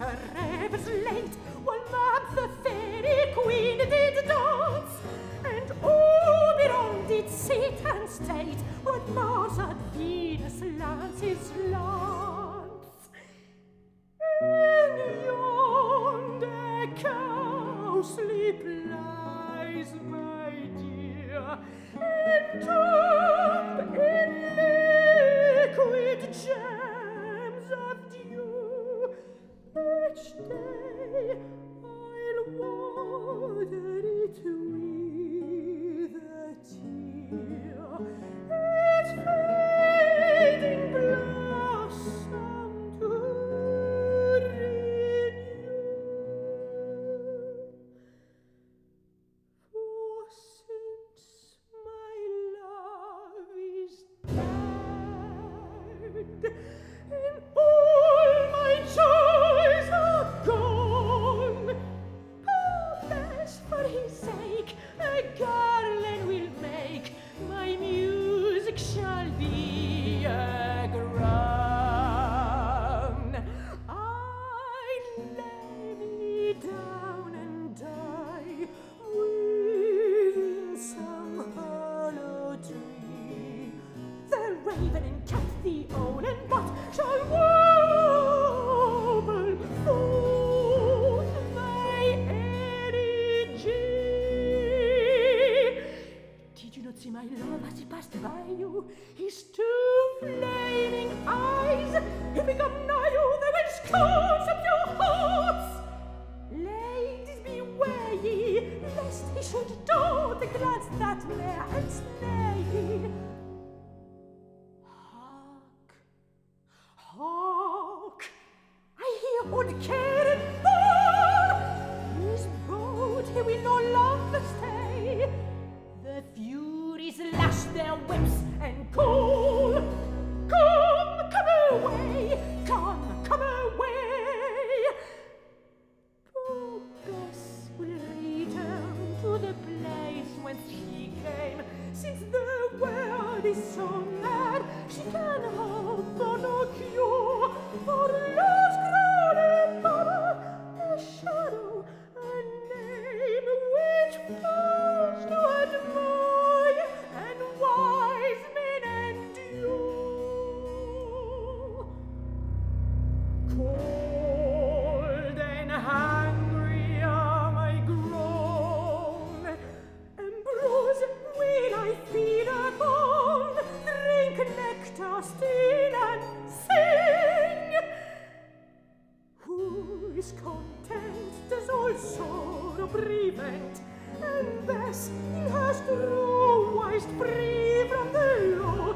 her Trastinen sing! Who is content des all sorrow prevent And this he has to always free from the law.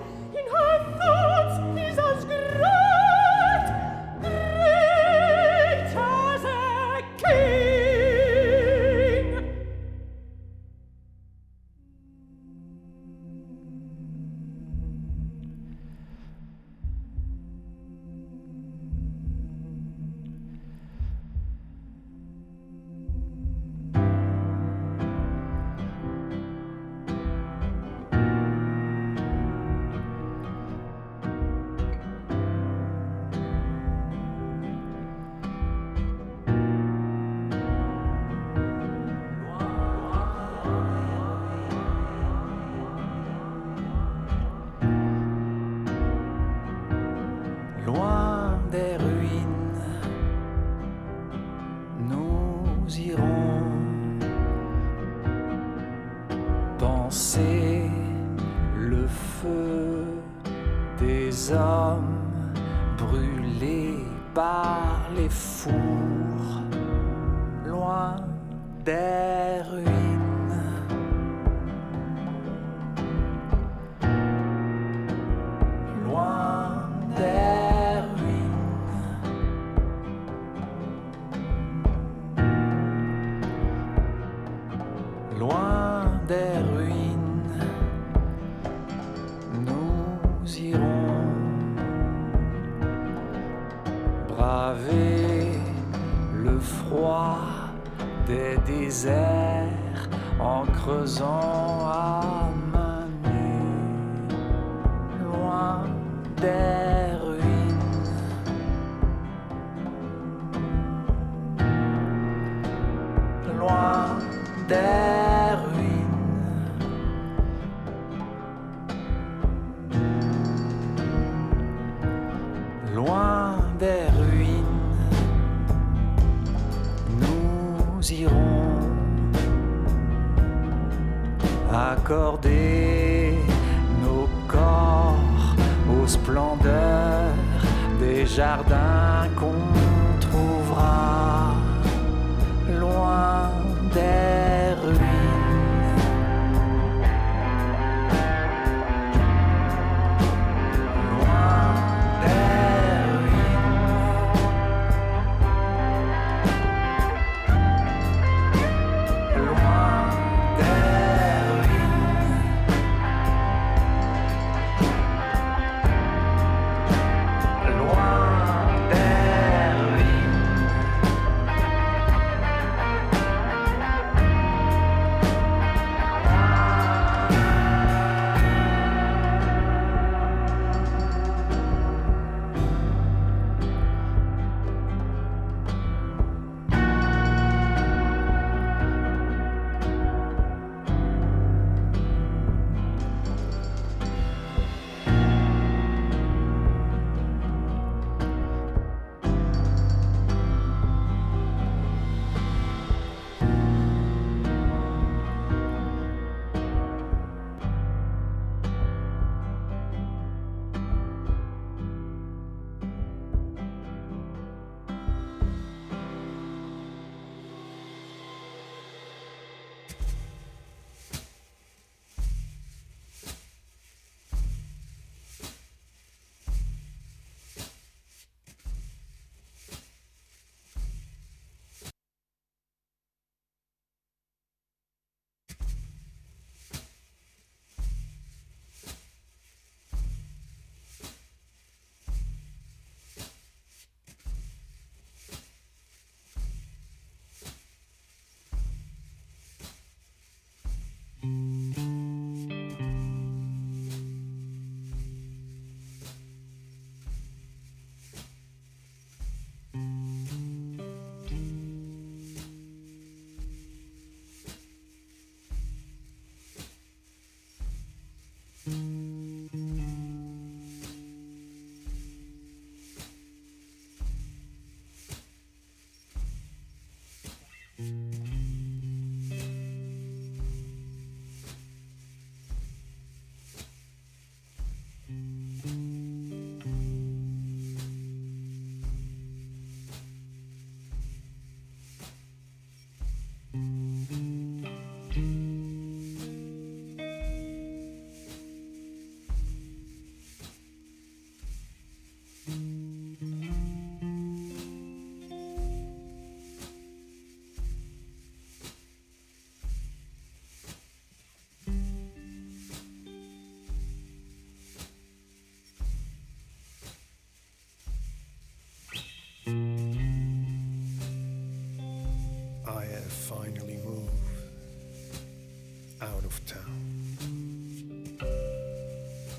Loin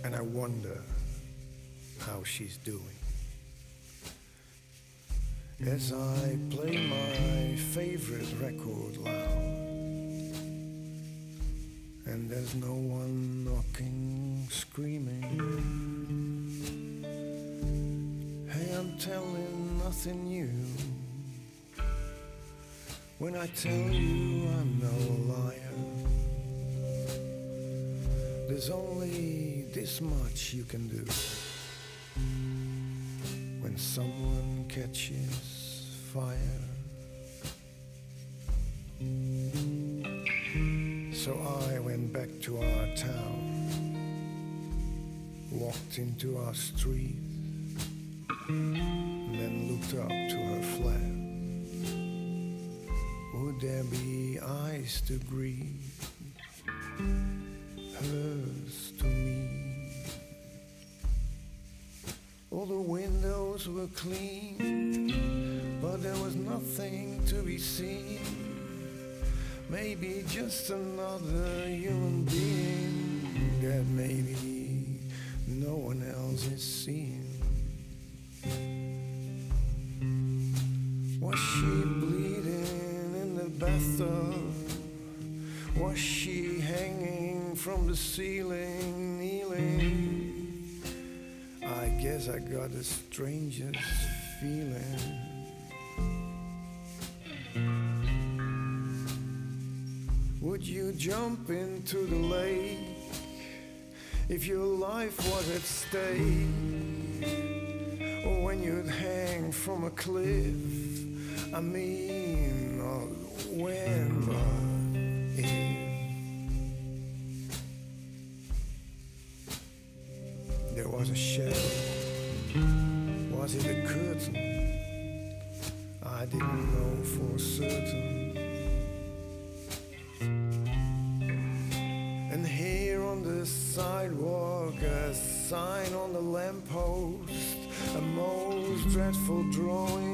And I wonder how she's doing. As I play my favorite record loud, and there's no one knocking, screaming. Hey, I'm telling nothing new. When I tell you I'm no liar, there's only this much you can do. When someone catches fire, so I went back to our town, walked into our street, then looked up to her flat. Would there be eyes to greet hers All the windows were clean, nothing to be seen. Maybe just another human being that maybe no one else is seeing. Was she bleeding in the bathtub? Was she hanging from the ceiling, I got the strangest feeling. Would you jump into the lake if your life was at stake? Or when you'd hang from a cliff? I mean, uh, when, certain. And here on the sidewalk, a sign on the lamppost, a most dreadful drawing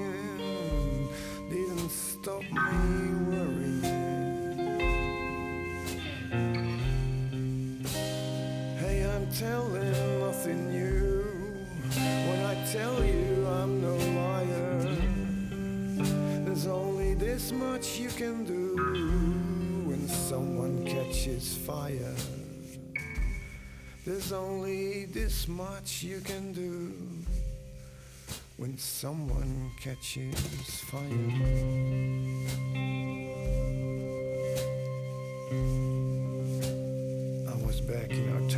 this much you can do when someone catches fire. There's only this much you can do when someone catches fire. I was back in our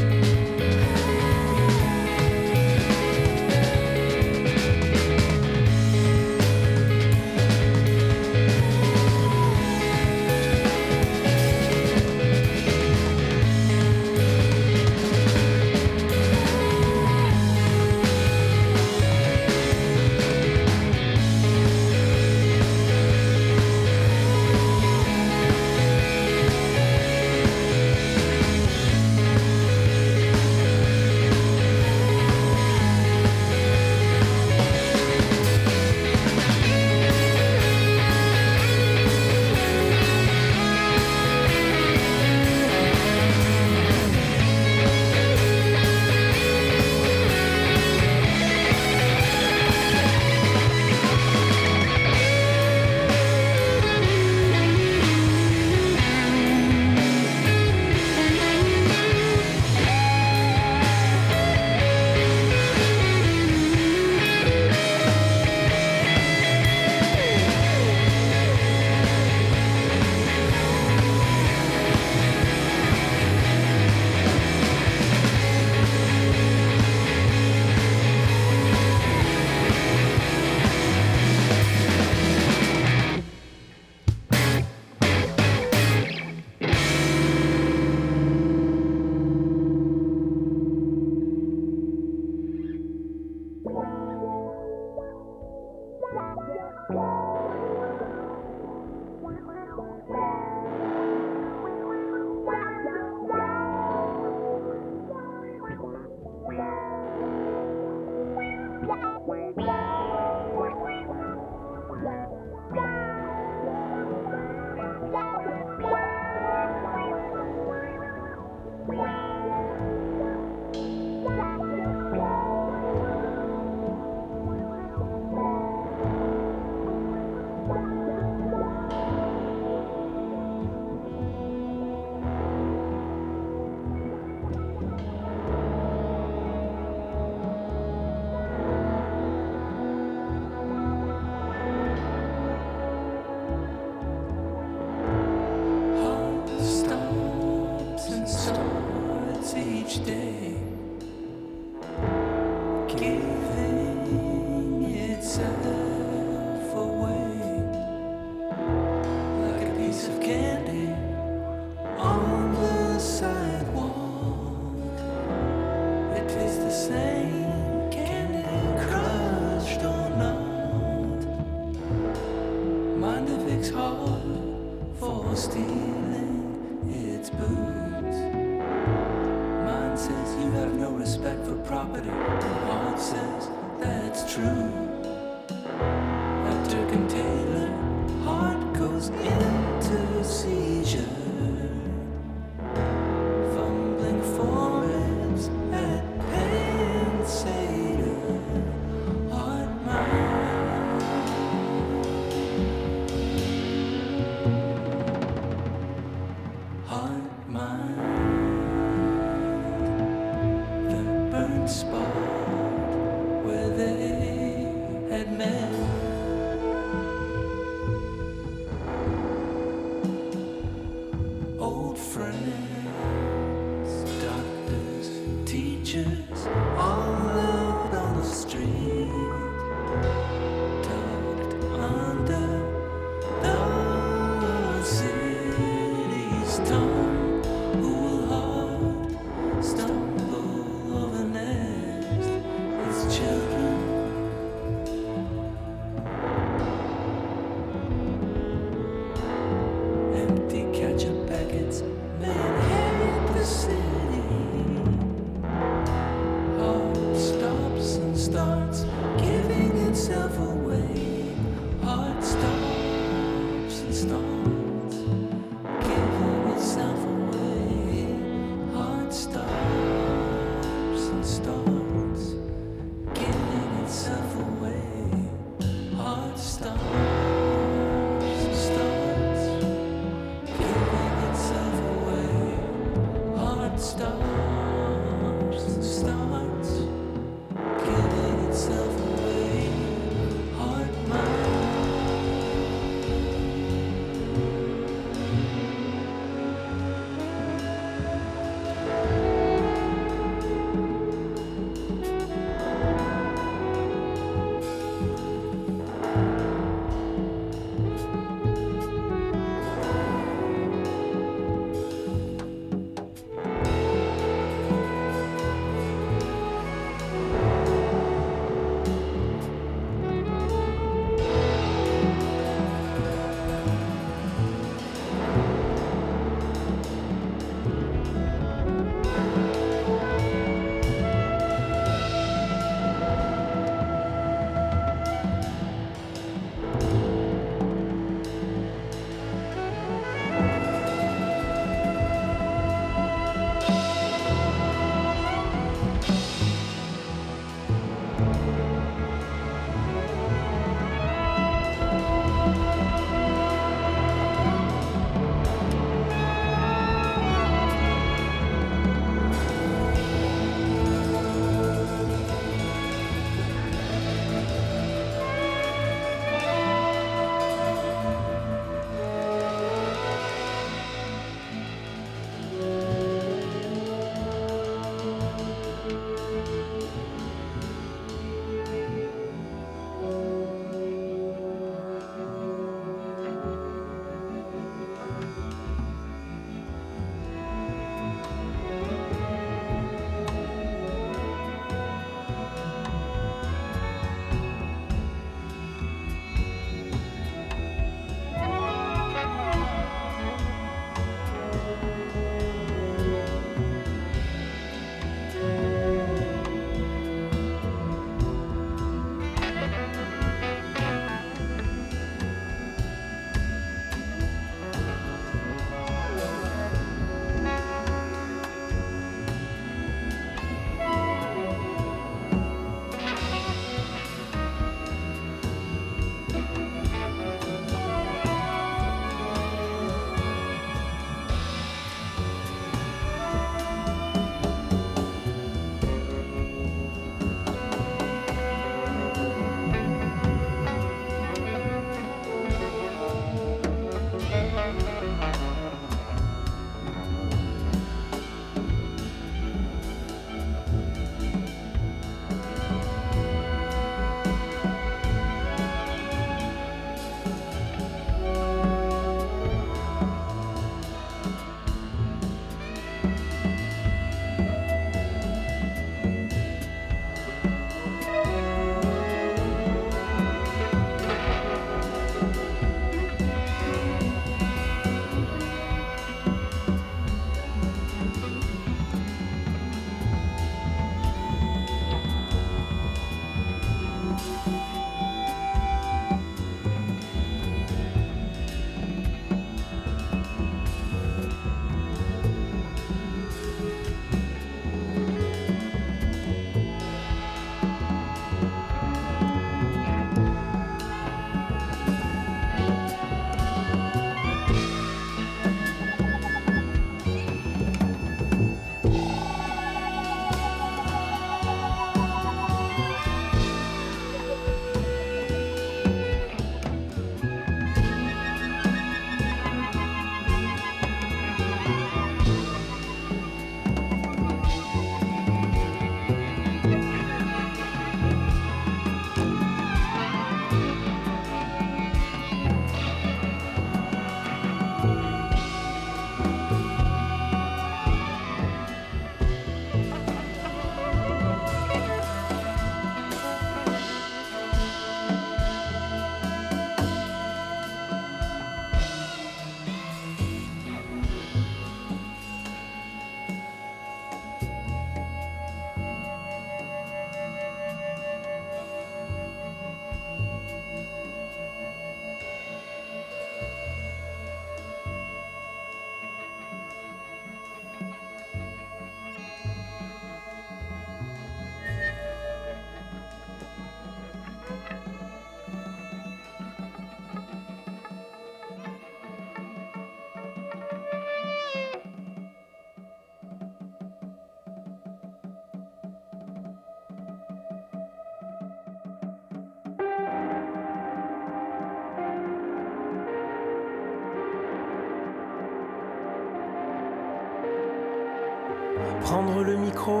Prendre le micro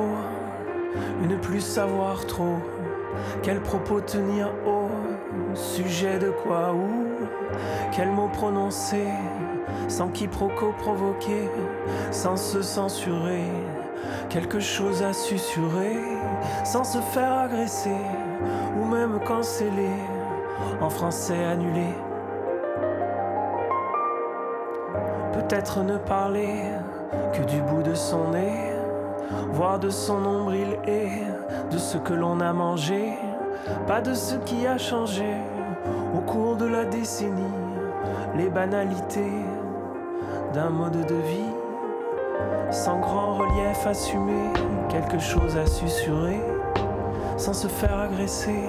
et ne plus savoir trop quel propos tenir au sujet de quoi ou quel mot prononcer sans quiproquo provoquer, sans se censurer, quelque chose à susurrer, sans se faire agresser ou même canceller, en français annulé. Peut-être ne parler que du bout de son nez, voir de son nombril et de ce que l'on a mangé, pas de ce qui a changé au cours de la décennie, les banalités d'un mode de vie, sans grand relief assumé, quelque chose à susurrer, sans se faire agresser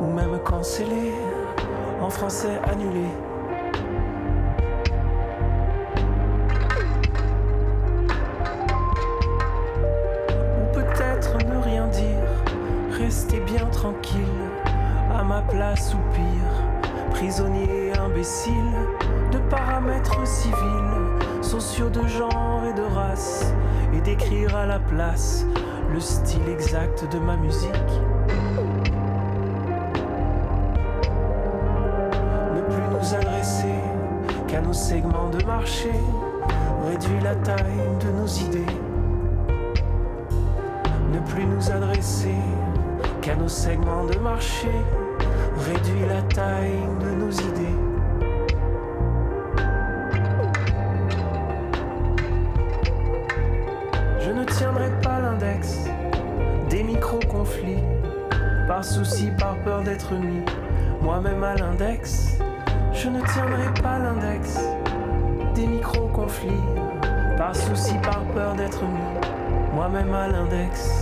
ou même canceller, en français annulé. Pire, prisonnier imbécile de paramètres civils, sociaux de genre et de race, et d'écrire à la place le style exact de ma musique. Ne plus nous adresser qu'à nos segments de marché, réduire la taille de nos idées. Ne plus nous adresser qu'à nos segments de marché, réduire la taille de nos idées. Je ne tiendrai pas l'index des micro-conflits, par souci, par peur d'être mis moi-même à l'index. Je ne tiendrai pas l'index des micro-conflits, par souci, par peur d'être mis moi-même à l'index.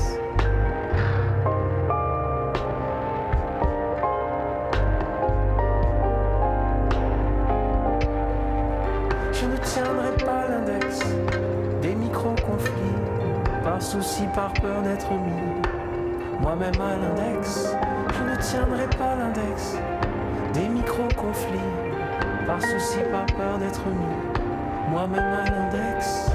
Moi-même à l'index. Je ne tiendrai pas l'index des micro-conflits, par souci, par peur d'être mis moi-même à l'index.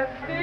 That's